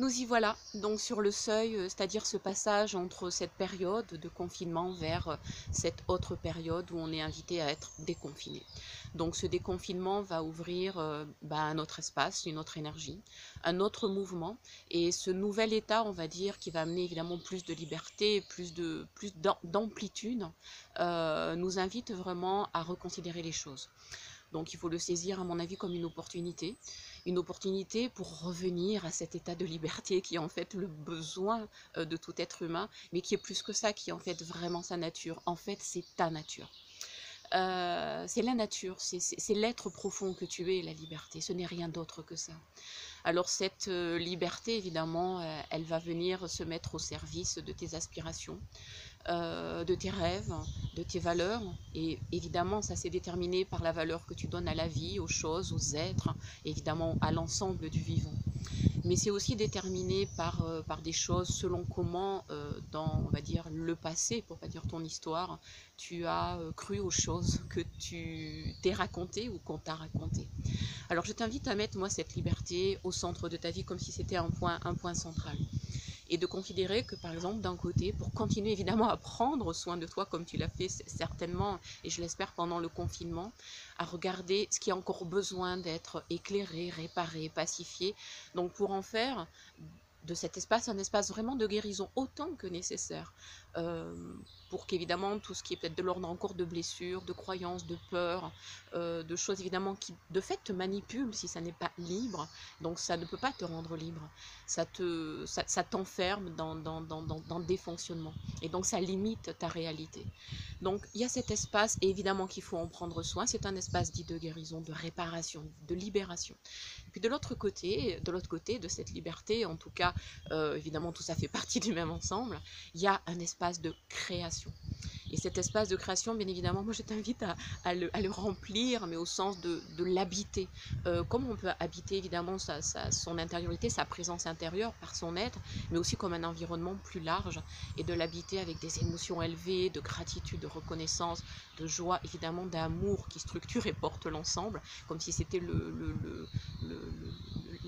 Nous y voilà, donc sur le seuil, euh, c'est-à-dire ce passage entre cette période de confinement vers euh, cette autre période où on est invité à être déconfiné. Donc ce déconfinement va ouvrir euh, bah, un autre espace, une autre énergie, un autre mouvement, et ce nouvel état, on va dire, qui va amener évidemment plus de liberté, plus plus d'amplitude, nous invite vraiment à reconsidérer les choses. Donc il faut le saisir, à mon avis, comme une opportunité. Une opportunité pour revenir à cet état de liberté qui est en fait le besoin euh, de tout être humain, mais qui est plus que ça, qui est en fait vraiment sa nature. En fait, c'est ta nature. Euh, c'est la nature, c'est l'être profond que tu es, la liberté. Ce n'est rien d'autre que ça. Alors cette euh, liberté, évidemment, elle va venir se mettre au service de tes aspirations, euh, de tes rêves, de tes valeurs. Et évidemment, ça s'est déterminé par la valeur que tu donnes à la vie, aux choses, aux êtres, évidemment à l'ensemble du vivant. Mais c'est aussi déterminé par, euh, par des choses selon comment, euh, dans, on va dire, le passé, pour pas dire ton histoire, tu as cru aux choses que tu t'es raconté ou qu'on t'a raconté. Alors je t'invite à mettre, moi, cette liberté au centre de ta vie comme si c'était un point, un point central et de considérer que par exemple d'un côté, pour continuer évidemment à prendre soin de toi comme tu l'as fait certainement, et je l'espère pendant le confinement, à regarder ce qui a encore besoin d'être éclairé, réparé, pacifié, donc pour en faire de cet espace un espace vraiment de guérison autant que nécessaire. Euh, pour qu'évidemment tout ce qui est peut-être de l'ordre encore de blessures, de croyances, de peurs, euh, de choses évidemment qui de fait te manipulent si ça n'est pas libre, donc ça ne peut pas te rendre libre, ça te ça, t'enferme dans, dans, dans, dans, des fonctionnements et donc ça limite ta réalité. Donc il y a cet espace et évidemment qu'il faut en prendre soin, c'est un espace dit de guérison, de réparation, de libération. Puis de l'autre côté, de l'autre côté de cette liberté, en tout cas euh, évidemment tout ça fait partie du même ensemble, il y a un espace de création. Et cet espace de création, bien évidemment, moi je t'invite à, le, remplir, mais au sens de, l'habiter. Euh, comme on peut habiter évidemment sa, son intériorité, sa présence intérieure par son être, mais aussi comme un environnement plus large, et de l'habiter avec des émotions élevées, de gratitude, de reconnaissance, de joie, évidemment d'amour qui structure et porte l'ensemble, comme si c'était le,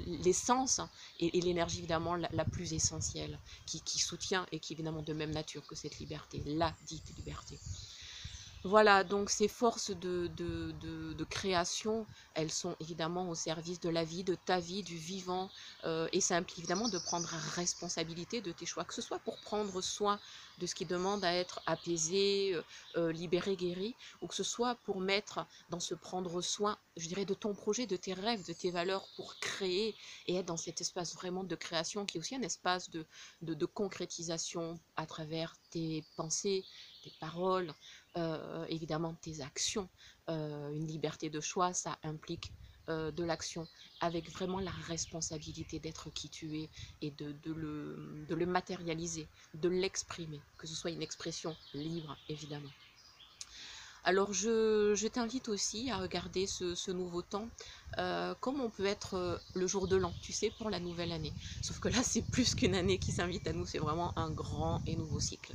l'essence et, l'énergie évidemment la, plus essentielle, qui, soutient et qui est évidemment de même nature que cette liberté, la dite liberté. Voilà, donc ces forces de, de, création, elles sont évidemment au service de la vie, de ta vie, du vivant, euh, et ça implique évidemment de prendre responsabilité de tes choix, que ce soit pour prendre soin de ce qui demande à être apaisé, euh, euh, libéré, guéri, ou que ce soit pour mettre dans ce prendre soin, je dirais, de ton projet, de tes rêves, de tes valeurs, pour créer et être dans cet espace vraiment de création qui est aussi un espace de, de concrétisation à travers tes pensées, tes paroles, euh, évidemment tes actions. Une liberté de choix, ça implique euh, de l'action avec vraiment la responsabilité d'être qui tu es et de, le, de le matérialiser, de l'exprimer, que ce soit une expression libre, évidemment. Alors je, t'invite aussi à regarder ce, nouveau temps euh, comme on peut être euh, le jour de l'an, tu sais, pour la nouvelle année. Sauf que là, c'est plus qu'une année qui s'invite à nous, c'est vraiment un grand et nouveau cycle.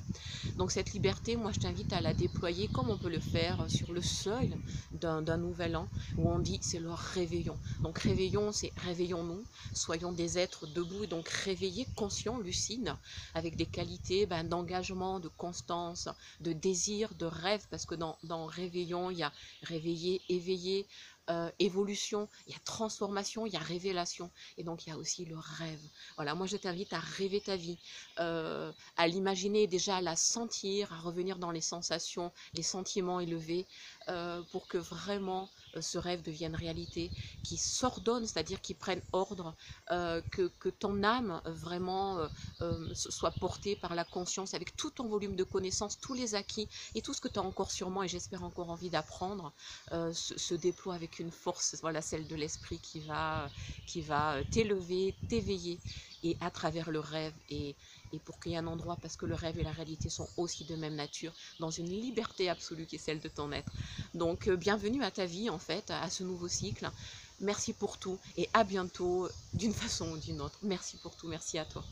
Donc cette liberté, moi, je t'invite à la déployer comme on peut le faire sur le seuil d'un nouvel an, où on dit c'est le réveillon. Donc réveillon, c'est réveillons-nous, soyons des êtres debout, et donc réveillés, conscients, lucides, avec des qualités ben, d'engagement, de constance, de désir, de rêve, parce que dans réveillon, il y a réveiller, éveiller, euh, évolution, il y a transformation, il y a révélation. Et donc, il y a aussi le rêve. Voilà, moi, je t'invite à rêver ta vie, euh, à l'imaginer déjà, à la sentir, à revenir dans les sensations, les sentiments élevés, euh, pour que vraiment ce rêve devienne réalité, qui s'ordonne, c'est-à-dire qui prenne ordre, que, que, ton âme vraiment soit portée par la conscience avec tout ton volume de connaissances, tous les acquis et tout ce que tu as encore sûrement et j'espère encore envie d'apprendre, se, se déploie avec une force, voilà celle de l'esprit qui va, qui va euh, t'élever, t'éveiller, et à travers le rêve, et, et pour qu'il y ait un endroit, parce que le rêve et la réalité sont aussi de même nature, dans une liberté absolue qui est celle de ton être. Donc, euh, bienvenue à ta vie, en fait, à ce nouveau cycle. Merci pour tout, et à bientôt, d'une façon ou d'une autre. Merci pour tout, merci à toi.